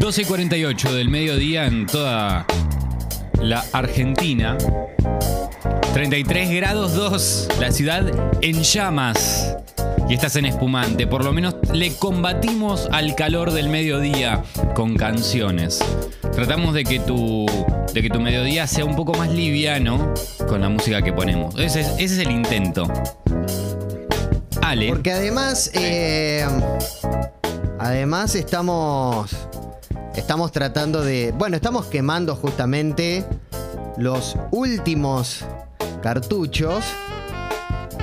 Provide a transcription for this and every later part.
12 y 48 del mediodía en toda la Argentina. 33 grados 2, la ciudad en llamas. Y estás en espumante. Por lo menos le combatimos al calor del mediodía con canciones. Tratamos de que tu, de que tu mediodía sea un poco más liviano con la música que ponemos. Ese es, el intento. Ale. Porque además, eh, además estamos, estamos tratando de, bueno, estamos quemando justamente los últimos cartuchos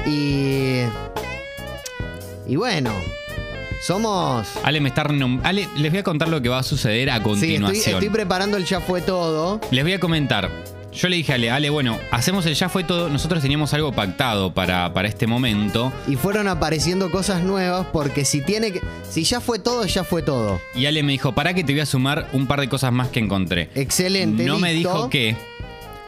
y, y bueno, somos... Ale me está renom- Ale, les voy a contar lo que va a suceder a Sí, continuación. estoy, estoy preparando el ya fue todo. Les voy a comentar. Yo le dije a Ale, Ale, bueno, hacemos el ya fue todo. Nosotros teníamos algo pactado para, para este momento. Y fueron apareciendo cosas nuevas porque si tiene que. Si ya fue todo, ya fue todo. Y Ale me dijo, para que te voy a sumar un par de cosas más que encontré. Excelente. No me dijo que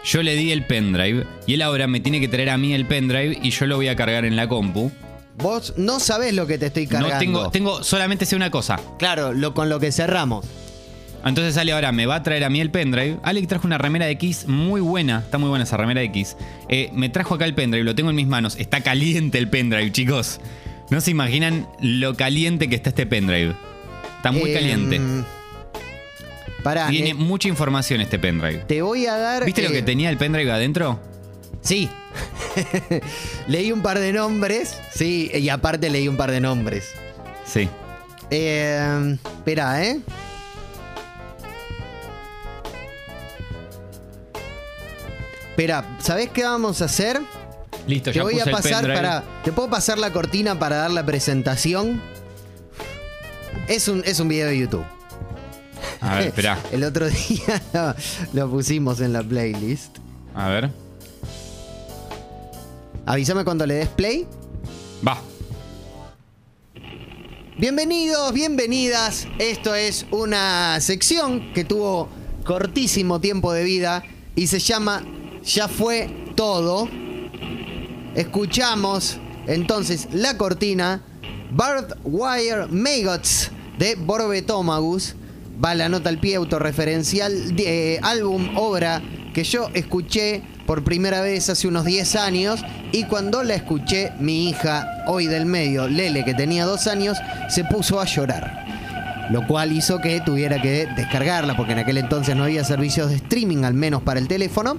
yo le di el pendrive y él ahora me tiene que traer a mí el pendrive y yo lo voy a cargar en la compu. Vos no sabés lo que te estoy cargando. No tengo, tengo solamente sé una cosa. Claro, lo, con lo que cerramos. Entonces Ale ahora me va a traer a mí el pendrive. Ale trajo una remera de Kiss muy buena. Está muy buena esa remera de Kiss. Eh, me trajo acá el pendrive, lo tengo en mis manos. Está caliente el pendrive, chicos. No se imaginan lo caliente que está este pendrive. Está muy Eh, caliente. Pará, Tiene eh, mucha información este pendrive. te voy a dar. ¿Viste lo eh, que tenía el pendrive adentro? Sí. leí un par de nombres. Sí, y aparte leí un par de nombres. Sí. Eh, espera, ¿eh? Espera, ¿sabés qué vamos a hacer? Listo, Te ya voy puse a pasar el para. ¿Te puedo pasar la cortina para dar la presentación? Es un, es un video de YouTube. A ver, espera. El otro día lo, lo pusimos en la playlist. A ver. Avísame cuando le des play. Va. Bienvenidos, bienvenidas. Esto es una sección que tuvo cortísimo tiempo de vida y se llama Ya fue todo. Escuchamos entonces la cortina Barbed Wire Maggots de Borbetomagus. Va la nota al pie autorreferencial de eh, álbum, obra que yo escuché por primera vez hace unos 10 años y cuando la escuché mi hija hoy del medio, Lele, que tenía dos años, se puso a llorar. Lo cual hizo que tuviera que descargarla, porque en aquel entonces no había servicios de streaming, al menos para el teléfono.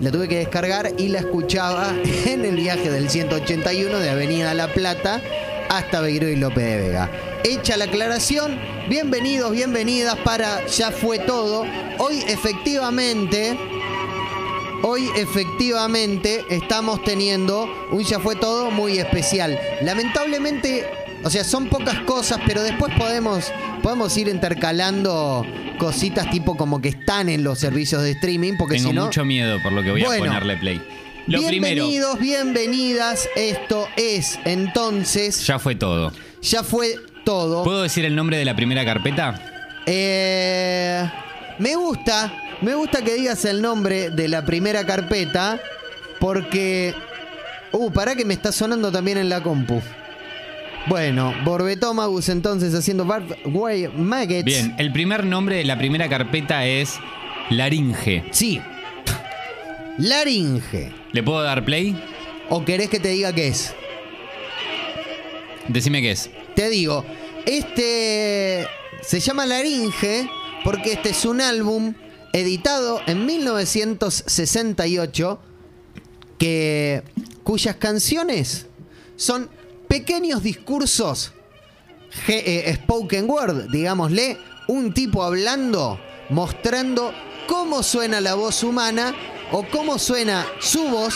La tuve que descargar y la escuchaba en el viaje del 181 de Avenida La Plata hasta Beiró y López de Vega. Hecha la aclaración, bienvenidos, bienvenidas para Ya fue todo. Hoy efectivamente, hoy efectivamente estamos teniendo un Ya fue todo muy especial. Lamentablemente, o sea, son pocas cosas, pero después podemos, podemos ir intercalando cositas tipo como que están en los servicios de streaming, porque Tengo si no... mucho miedo por lo que voy Bueno. a ponerle play. Lo primero, Bienvenidos, bienvenidas. Esto es entonces, ya fue todo. ya fue todo. ¿Puedo decir el nombre de la primera carpeta? Eh, me gusta, me gusta que digas el nombre de la primera carpeta porque... Uh, para que me está sonando también en la compu. Bueno, Borbetomagus entonces haciendo Wire Maggots. Bien, el primer nombre de la primera carpeta es Laringe. Sí. Laringe. ¿Le puedo dar play? ¿O querés que te diga qué es? Decime qué es. Te digo, este se llama Laringe porque este es un álbum editado en 1968 que cuyas canciones son pequeños discursos eh, spoken word, digámosle, un tipo hablando, mostrando cómo suena la voz humana o cómo suena su voz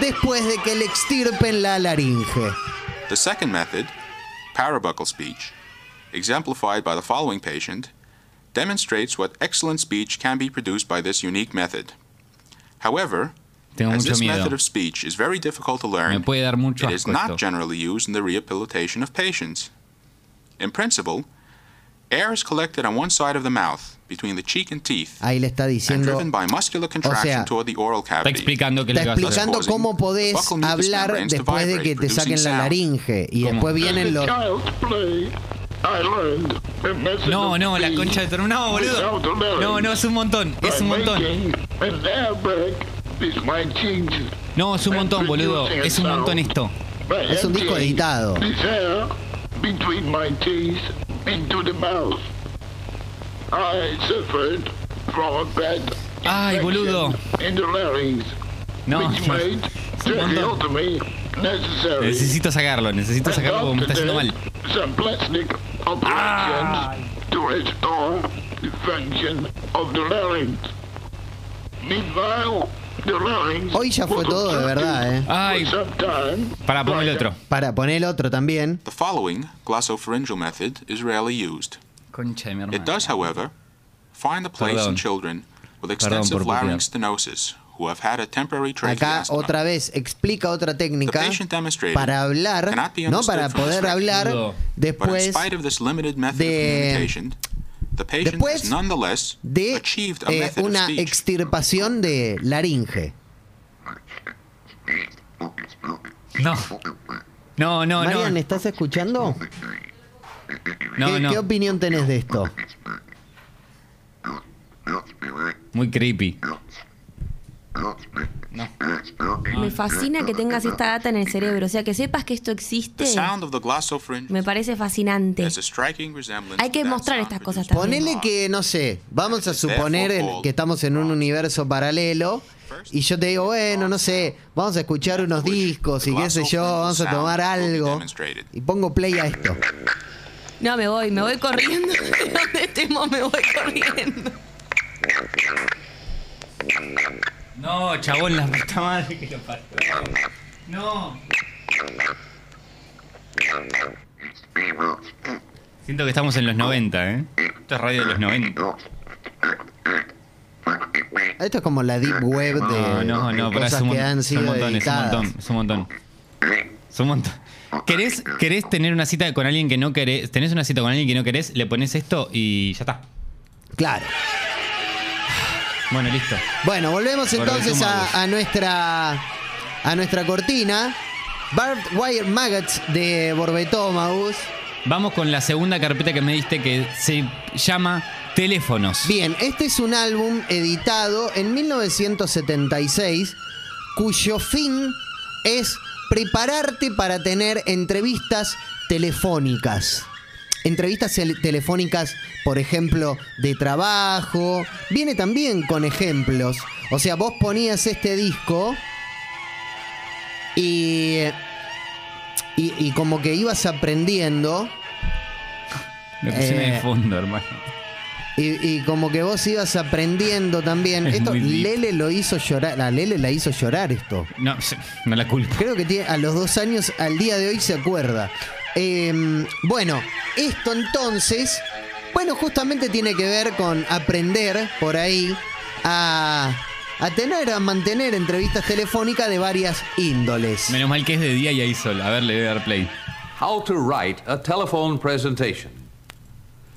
después de que le extirpen la laringe. The second method, parabuccal speech, exemplified by the following patient, demonstrates what excellent speech can be produced by this unique method. However, Tengo as mucho this miedo. method of speech is very difficult to Me learn, puede dar mucho it is not esto. generally used in the rehabilitation of patients. In principle, air is collected on one side of the mouth, between the cheek and teeth, Ahí le está and diciendo driven by muscular contraction toward the oral Está cavity. explicando qué es Está lo que vas a hacer. explicando cómo podés hablar después de que te saquen la laringe y ¿Cómo? después vienen los Child's play. I learned a method No, of no, la speech concha de tu No, without boludo. the No, no, es un montón. by Es un montón. making an No, es un montón, boludo. Es un montón esto. Es un disco editado. This air between my teeth into the mouth. I suffered from a bad Ay, boludo. No. Necesito sacarlo, necesito sacarlo porque me está haciendo mal. Some Hoy ya fue todo de verdad, eh. Ay, para poner el otro. Para poner el otro también. The following glossopharyngeal method is rarely used. Concha de mi hermana. It does, however, find a place Perdón. in children with extensive larynx stenosis who have had a temporary Acá otra vez explica otra técnica The patient demonstrated para hablar, no para poder hablar después de- después de eh, una extirpación de laringe. No. No, no, Marian, no. ¿estás escuchando? No, ¿Qué, no. qué opinión tenés de esto? Muy creepy. Me fascina que tengas esta data en el cerebro. O sea, que sepas que esto existe. Me parece fascinante. Hay que mostrar estas cosas también. Ponele que, no sé, vamos a suponer que estamos en un universo paralelo y yo te digo, bueno, no sé, vamos a escuchar unos discos y qué sé yo, vamos a tomar algo y pongo play a esto. No, me voy, me voy corriendo. De donde estemos, me voy corriendo. No, chabón, la puta madre que lo parió. No. Siento que estamos en los 90, ¿eh? Esto es radio de los 90. Esto es como la deep web de, No, no, no, pero es cosas un, que han es un sido montón, es un montón, es un montón. Es un montón. ¿Querés, ¿Querés tener una cita con alguien que no querés? ¿Tenés una cita con alguien que no querés? Le pones esto y ya está. Claro. Bueno, listo. Bueno, volvemos Por entonces a, a nuestra a nuestra cortina. Barbed Wire Maggots de Borbetómagus. Vamos con la segunda carpeta que me diste que se llama Teléfonos. Bien, este es un álbum editado en 1976 cuyo fin es prepararte para tener entrevistas telefónicas. Entrevistas el- telefónicas, por ejemplo, de trabajo. Viene también con ejemplos. O sea, vos ponías este disco y, y, y como que ibas aprendiendo. Me Eh, de fondo, hermano. Y, y como que vos ibas aprendiendo también. Es Esto. Lele lo hizo llorar. A Lele la hizo llorar esto. No, no la culpo. Creo que tiene, a los dos años, al día de hoy se acuerda. Eh, bueno, esto entonces, bueno, justamente tiene que ver con aprender por ahí a, a tener, a mantener entrevistas telefónicas de varias índoles. Menos mal que es de día y hay sol. A ver, le voy a dar play. How to write a telephone presentation.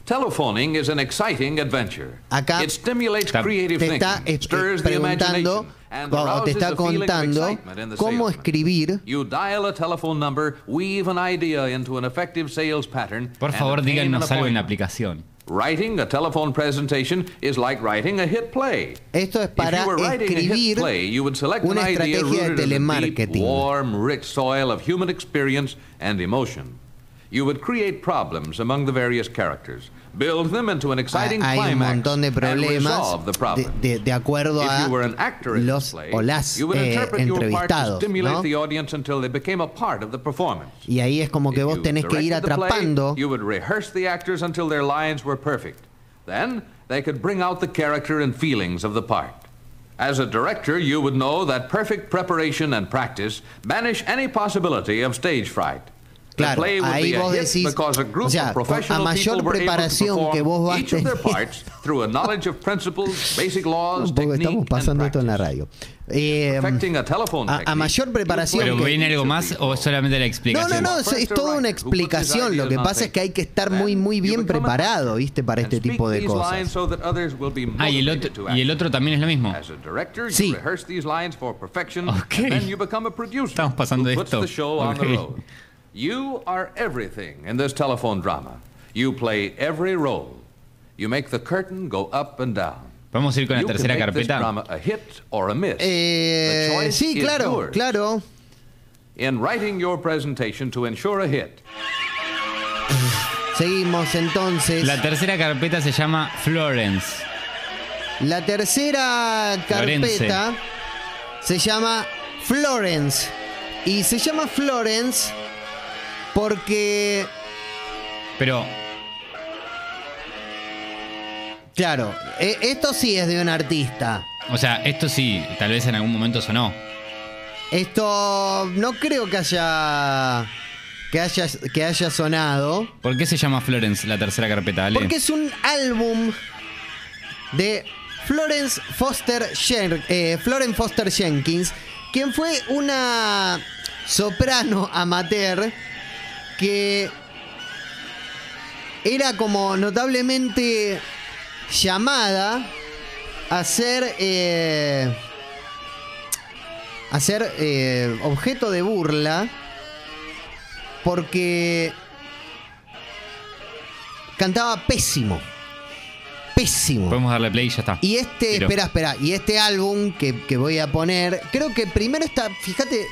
Telephoning is an exciting adventure. Acá it stimulates te creative Te está thinking, stirs the preguntando, imagination, and o te arouses está a feeling of contando excitement in the cómo escribir. You dial a telephone number, weave an idea into an effective sales pattern. Por and favor, díganos algo en la aplicación. Writing a telephone presentation is like writing a hit play. Esto es If para you were writing a hit escribir play, you would select una an idea estrategia de rooted in the deep, telemarketing. warm, rich soil of human experience and emotion. You would create problems among the various characters, build them into an exciting hay un climax, montón de and problemas the de, problem. de- de acuerdo If a you were an actor los play, o las you would eh, interpret your part to entrevistados. stimulate ¿no? the audience until they became a part of the performance. Y ahí es como que vos tenés que ir atrapando. you would rehearse the actors until their lines were perfect. Then they could bring out the character and feelings of the part. As a director, you would know that perfect preparation and practice banish any possibility of stage fright. The Claro, ahí be a vos hit decís, because a group o sea, a professional mayor preparación que vos perform vas each of their teniendo- parts through a knowledge of principles, basic laws, Un poco technique, estamos and pasando esto en la radio. Eh, a mayor preparación ¿Pero que- viene algo más o solamente la no, explicación? no, no, es, es toda una explicación. Lo que pasa es que hay que estar muy, muy bien preparado, ¿viste? Para este tipo de cosas. Ah, y el, otro, y el otro también es lo mismo. As a director, Sí. you rehearse these lines for perfection, Ok. and then you become a producer Estamos pasando de esto. You are everything in this telephone drama. You play every role. You make the curtain go up and down. Vamos a ir con la You can tercera make this carpeta. drama a hit or a miss. Eh, The choice sí, is claro, yours. claro. In writing your presentation to ensure a hit, Seguimos entonces. La tercera carpeta se llama Florence. La tercera Florence. carpeta se llama Florence. Y se llama Florence porque, Pero, claro, e- esto sí es de un artista. o sea, esto sí, tal vez en algún momento sonó. Esto no creo que haya que haya, que haya sonado. ¿Por qué se llama Florence la tercera carpeta, Ale? Porque es un álbum de Florence Foster, Jen- eh, Florence Foster Jenkins, quien fue una soprano amateur que era como notablemente llamada a ser, eh, a ser eh, objeto de burla porque cantaba pésimo. Pésimo. Podemos darle play y ya está. Y este, espera, espera, y este álbum que, que voy a poner, creo que primero está, fíjate,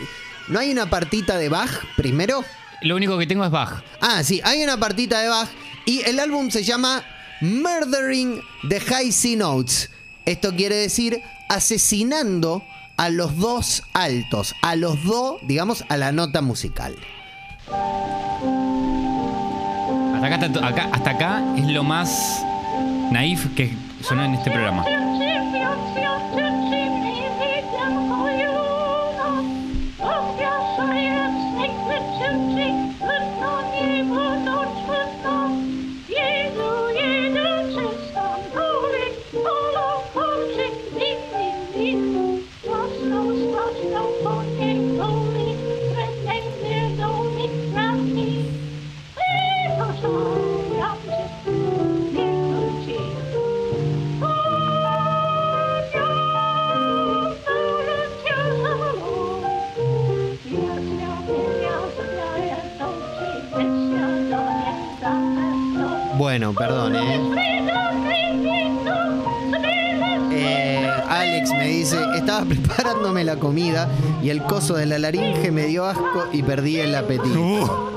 ¿no hay una partita de Bach primero? Lo único que tengo es Bach. Ah, sí, hay una partita de Bach y el álbum se llama Murdering the High C Notes. Esto quiere decir asesinando a los dos altos, a los dos, digamos, a la nota musical. Hasta acá, está to- acá- hasta acá es lo más naif que sonó en este programa. Bueno, perdón, ¿eh? Eh, Alex me dice, estaba preparándome la comida y el coso de la laringe me dio asco y perdí el apetito.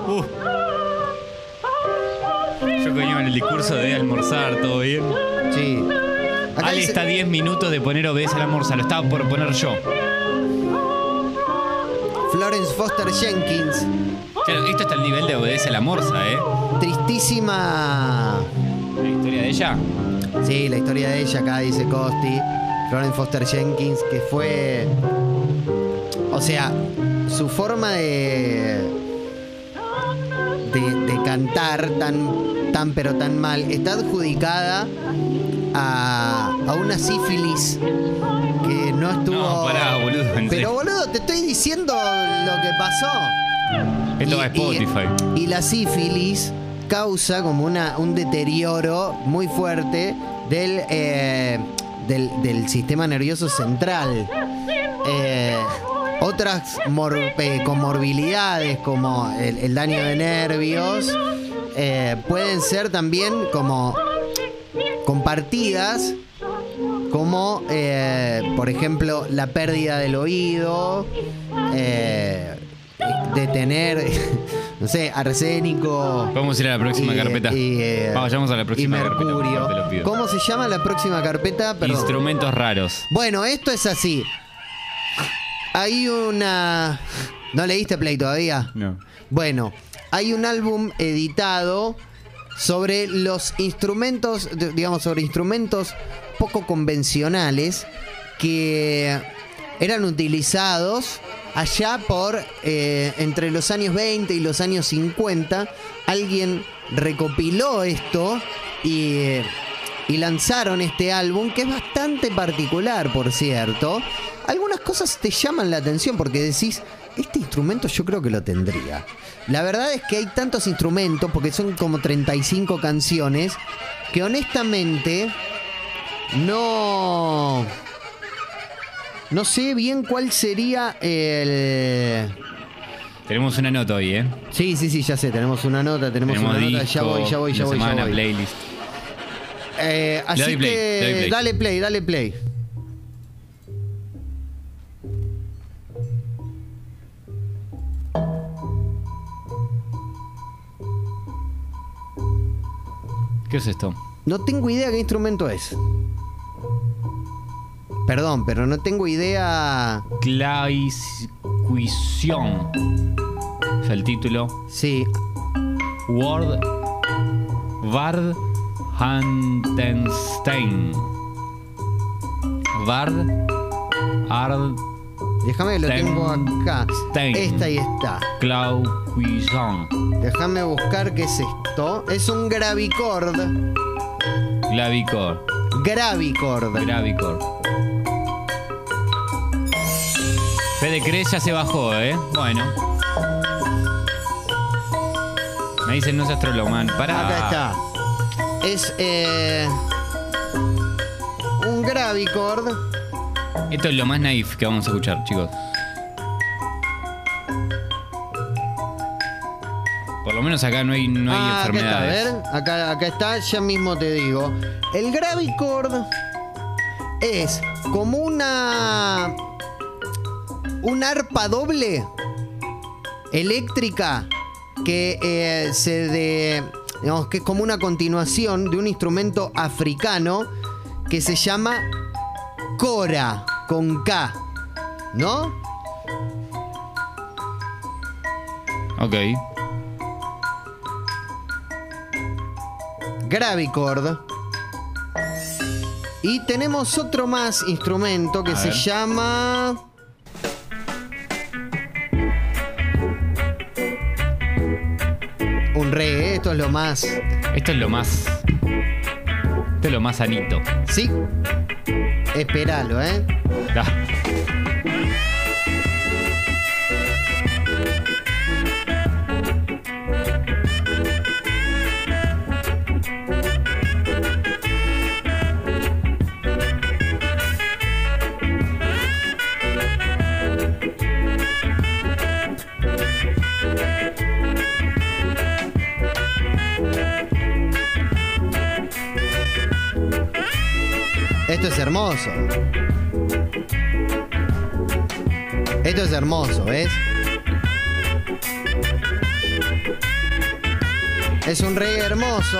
Yo coño en el discurso de almorzar, todo bien. Sí. Acá Ale dice- está a 10 minutos de poner obedece al almorzar. Lo estaba por poner yo. Florence Foster Jenkins, Claro, esto está al nivel de obedece al almorzar, ¿eh? tristísima. La historia de ella. Sí, la historia de ella acá dice Costi. Florence Foster Jenkins, que fue. O sea, su forma de. de, de cantar tan, tan pero tan mal está adjudicada a, a una sífilis que no estuvo. No, pará, boludo, en Pero boludo, te estoy diciendo lo que pasó. Esto Y- va a Spotify. Y, la sífilis causa como una, un deterioro muy fuerte del, eh, del, del sistema nervioso central. Eh, otras eh, comorbilidades como el, el daño de nervios eh, pueden ser también como compartidas como eh, por ejemplo la pérdida del oído, de tener, no sé, arsénico. Vamos a ir a la próxima y, carpeta. y, eh, Vamos a la próxima y mercurio. ¿Cómo se llama la próxima carpeta? Perdón. Instrumentos raros. Bueno, esto es así. Hay una... ¿No leíste Play todavía? No. Bueno, hay un álbum editado sobre los instrumentos, digamos, sobre instrumentos poco convencionales que eran utilizados allá por eh, entre los años 20 y los años 50. Alguien recopiló esto y, eh, y lanzaron este álbum que es bastante particular, por cierto. Algunas cosas te llaman la atención porque decís, este instrumento yo creo que lo tendría. La verdad es que hay tantos instrumentos, porque son como 35 canciones, que honestamente no... No sé bien cuál sería el... Tenemos una nota hoy, ¿eh? Sí, sí, sí, ya sé, tenemos una nota, tenemos, Tenemos una nota, ya voy, ya voy, ya voy, ya voy. playlist. Eh, así doy play, que le doy play. dale play, dale play. ¿Qué es esto? No tengo idea qué instrumento es. Perdón, pero no tengo idea. Claiscuición. Es el título. Sí, Word Vard Hantenstein. Vard Ard déjame que lo tengo acá. Stein. Esta y está. Clauquison. Déjame buscar qué es esto. Es un gravicord. Clavicor. Gravicord. Gravicor. Fede Cres ya se bajó, ¿eh? Bueno. Me dicen no es astroloman. Pará. Acá está. Es eh, un gravicord. Esto es lo más naif que vamos a escuchar, chicos. Por lo menos acá no hay, no hay Ah, acá está, a enfermedades. ver, acá, acá está, ya mismo te digo. El gravicord es como una. Una arpa doble eléctrica que eh, se de. digamos que es como una continuación de un instrumento africano que se llama Cora, con K. ¿No? Ok. Gravicord. Y tenemos otro más instrumento que A se ver. llama. Es lo más. Esto es lo más. Esto es lo más sanito. Sí. Esperalo, ¿eh? Da. Esto es hermoso. Esto es hermoso, ¿ves? Es un reggae hermoso.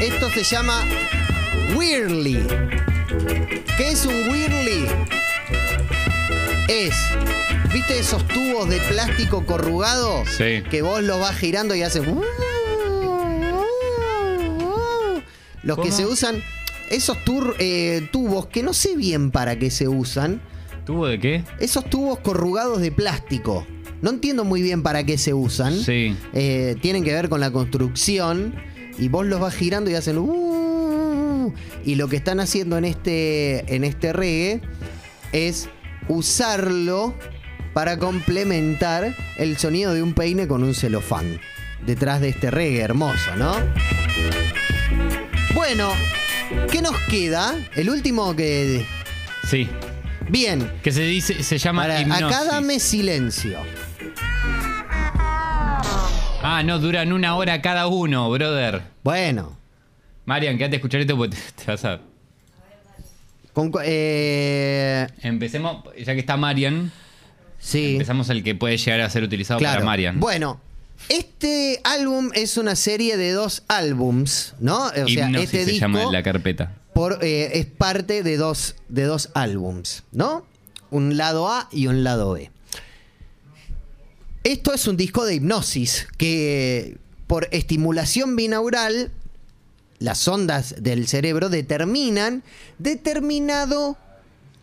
Esto se llama Whirly. ¿Qué es un Whirly? Es, ¿viste esos tubos de plástico corrugado? Sí. Que vos los vas girando y hacen... Los que se usan, esos tur- eh, tubos que no sé bien para qué se usan, ¿Tubo de qué? esos tubos corrugados de plástico. No entiendo muy bien para qué se usan. Sí. Eh, tienen que ver con la construcción y vos los vas girando y hacen "Uh", y lo que están haciendo en este en este reggae es usarlo para complementar el sonido de un peine con un celofán detrás de este reggae hermoso, ¿no? Bueno, ¿qué nos queda? El último que Sí. bien, Que se dice, se llama para, acá dame silencio. Ah, no, duran una hora cada uno, brother. Bueno, Marian, quédate a escuchar esto porque te vas a. con eh, Empecemos, ya que está Marian, sí. empezamos el que puede llegar a ser utilizado Claro. para Marian. Bueno, este álbum es una serie de dos álbums, ¿no? O sea, Hipnosis este se disco llama la carpeta. por, eh, es parte de dos, de dos álbums, ¿no? Un lado A y un lado B. Esto es un disco de hipnosis que por estimulación binaural las ondas del cerebro determinan determinado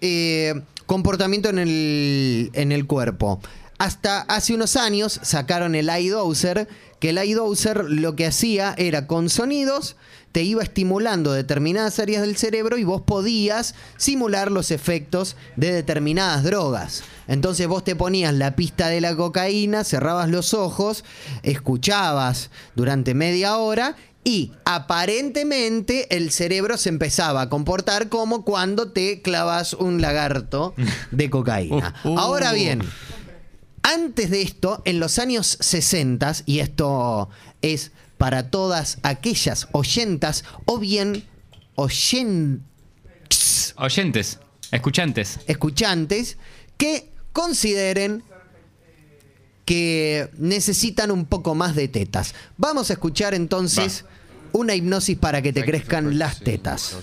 eh, comportamiento en el, en el cuerpo. hasta hace unos años sacaron el iDozer, que el iDozer lo que hacía era con sonidos te iba estimulando determinadas áreas del cerebro y vos podías simular los efectos de determinadas drogas. Entonces vos te ponías la pista de la cocaína, cerrabas los ojos, escuchabas durante media hora y aparentemente el cerebro se empezaba a comportar como cuando te clavas un lagarto de cocaína. Uh, uh. Ahora bien, antes de esto, en los años 60, y esto es para todas aquellas oyentas o bien oyen- Oyentes, escuchantes. escuchantes que consideren que necesitan un poco más de tetas. Vamos a escuchar entonces una hipnosis para que te crezcan las tetas.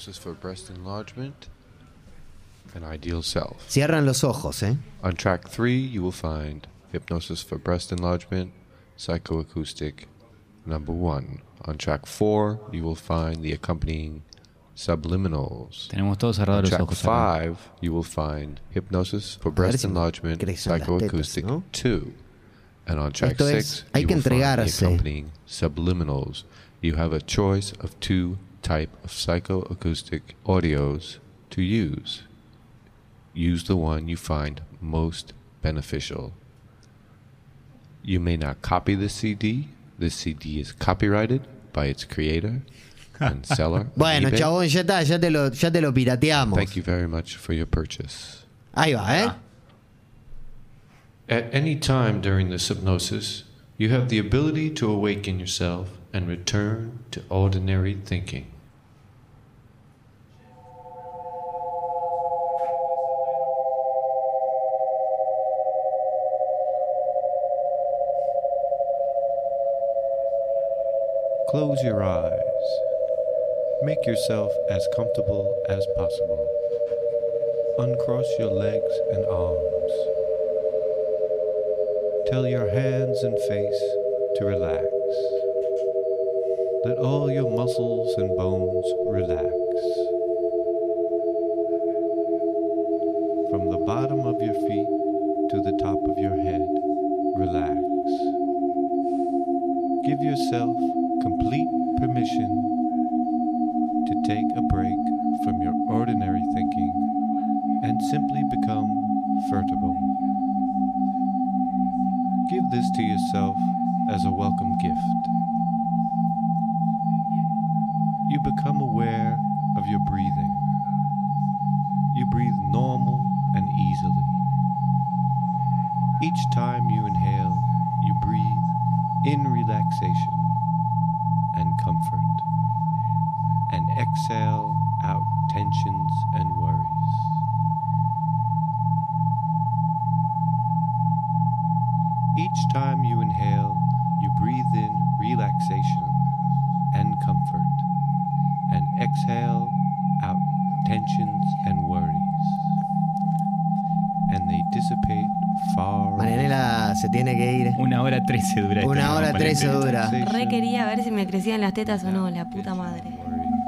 Cierran los ojos, ¿eh? On track 3 you will find hypnosis for breast enlargement, psychoacoustic number On track 4 you will find the accompanying subliminals. Tenemos todos cerrados los ojos. Track 5 you will find hypnosis for breast enlargement, psychoacoustic and Entonces, hay que entregarse. Subliminals. You have a choice of two type of psychoacoustic audios to use. Use the one you find most beneficial. You may not copy the CD. The CD is copyrighted by its creator and seller. bueno, chabón, ya está, ya te lo, ya te lo pirateamos. Thank you very much for your purchase. Ahí va, ¿eh? Ah. At any time during this hypnosis, you have the ability to awaken yourself and return to ordinary thinking. Close your eyes. Make yourself as comfortable as possible. Uncross your legs and arms. Tell your hands and face to relax. Let all your muscles and bones relax. From the bottom of your feet to the top of your head, relax. Give yourself complete tensions and worries. Each time you inhale, you breathe in relaxation and comfort, and exhale out tensions and worries. And they dissipate far away. Marianela se tiene que ir. Una hora trece dura. Una hora trece dura. Re quería ver si me crecían las tetas o no, la puta madre.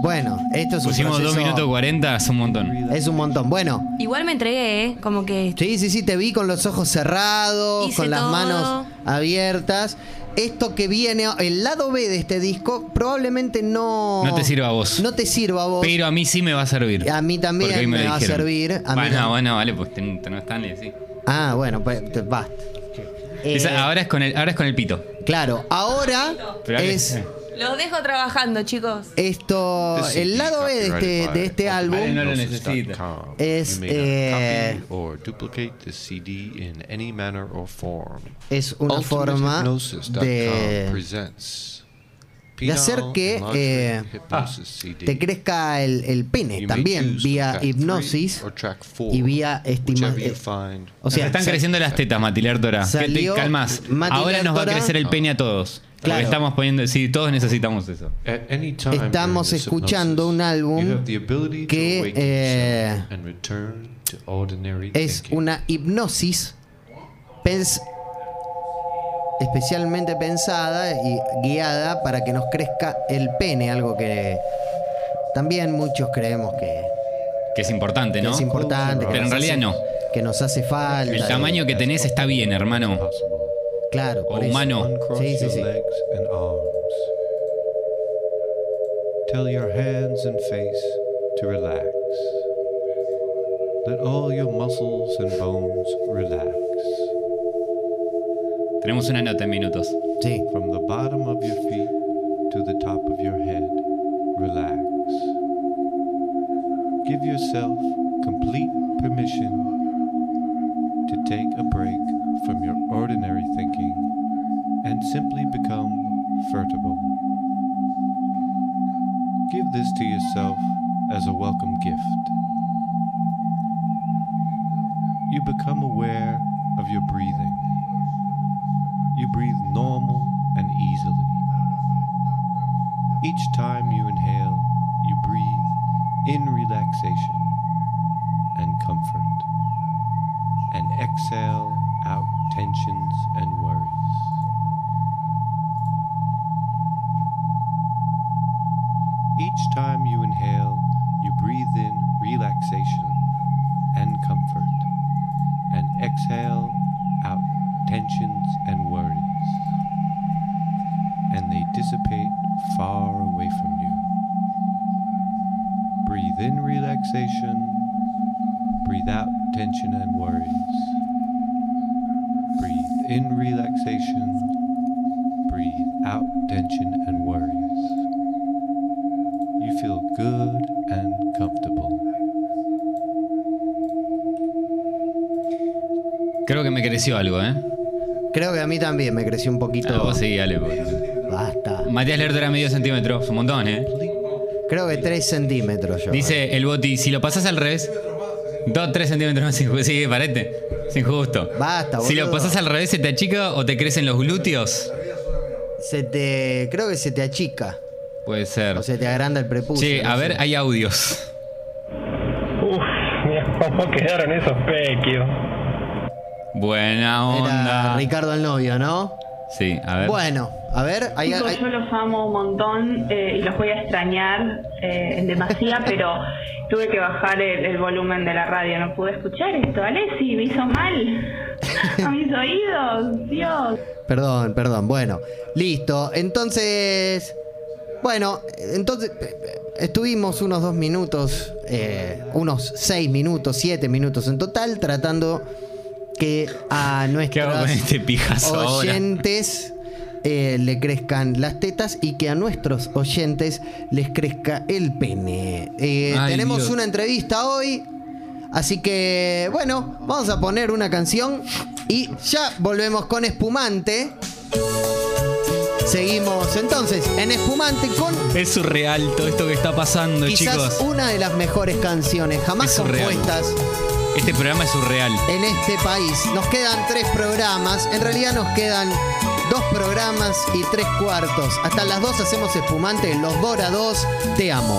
Bueno, esto es un Pusimos 2 proceso- minutos 40, es un montón. Es un montón. Bueno, Igual me entregué, ¿eh? Como que. sí, sí, sí, te vi con los ojos cerrados, Hice con las todo. manos abiertas. Esto que viene, el lado B de este disco, probablemente no. No te sirva a vos. No te sirva a vos. Pero a mí sí me va a servir. A mí también me va a servir, a mí bueno, no. bueno, vale, pues ten- no están sí. Ah, bueno, pues te- basta. Eh, Esa- ahora, es con el, ahora es con el pito. Claro, ahora es Los dejo trabajando, chicos. esto, el lado B de este, de este álbum. no lo hypnosis.com. necesita. Es, eh, copy or duplicate the CD in any manner or form. Es una forma de, presents de hacer que eh, Hypnosis CD. te crezca el, el pene también vía hipnosis or track four, y vía estima. whichever you eh, o sea, están creciendo las tetas, Matiler Tora. Calmas. Ahora nos va a crecer el pene a todos. Claro. Porque estamos poniendo. Sí, todos necesitamos eso. Estamos escuchando un álbum que, eh, es una hipnosis pens- especialmente pensada y guiada para que nos crezca el pene, algo que también muchos creemos que, Que es importante, que ¿no? es importante. Pero en realidad hace- no. que nos hace falta. El tamaño que tenés está bien, hermano. Possible. Claro, por o eso. humano. Uncross Sí, sí, your sí. legs and arms. Tell your hands and face to relax. Let all your muscles and bones relax. Tenemos una nota en minutos. Sí. From the bottom of your feet to the top of your head, relax. Give yourself complete permission breathe normal and easily. Each time you inhale, you breathe in relaxation and comfort, and exhale and comfortable. Creo que me creció algo, ¿eh? Creo que a mí también me creció un poquito. Ah, vos sí, dale. pues. Basta. Matías Lerdo era medio centímetro, es un montón, ¿eh? Creo que 3 centímetros yo. Dice el boti, si lo pasas al revés, 2, 3 centímetros más injusto. Sí, parete. Es injusto. Basta, Si lo boludo. pasas al revés, ¿se te achica o te crecen los glúteos? Se te. Creo que se te achica. Puede ser. O se te agranda el prepucio. No a ver, hay audios. Uf, mira cómo quedaron esos pequios. Buena Era onda. Ricardo el novio, ¿no? Sí, a ver. Bueno, a ver, hay, hay- yo los amo un montón eh, y los voy a extrañar eh, en demasía, pero tuve que bajar el, el volumen de la radio. No pude escuchar esto. Alessi, me hizo mal a mis oídos. Dios. Perdón, perdón. Bueno, listo. Entonces, bueno, entonces estuvimos unos dos minutos, eh, unos seis minutos, siete minutos en total, tratando que a ¿Qué hago con nuestros este oyentes eh, le crezcan las tetas y que a nuestros oyentes les crezca el pene. Eh, Ay, tenemos Dios. una entrevista hoy. Así que, bueno, vamos a poner una canción y ya volvemos con Espumante. Seguimos entonces en Espumante con Es surreal todo esto que está pasando, quizás chicos. una de las mejores canciones jamás compuestas Este programa es surreal. en este país. Nos quedan tres programas, en realidad nos quedan dos programas y tres cuartos. Hasta las dos hacemos Espumante, los Dora 2, te amo.